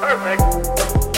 Perfect.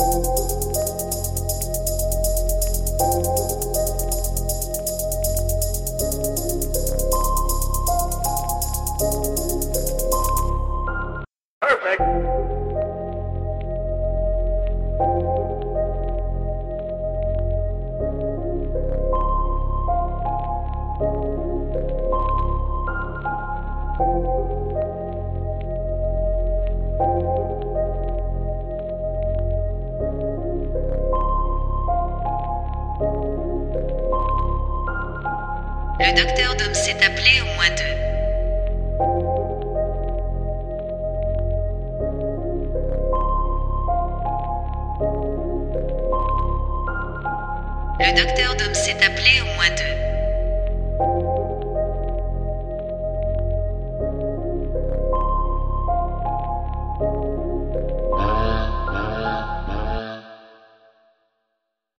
Música Le docteur Dom s'est appelé au moins deux. Le docteur Dom s'est appelé au moins deux.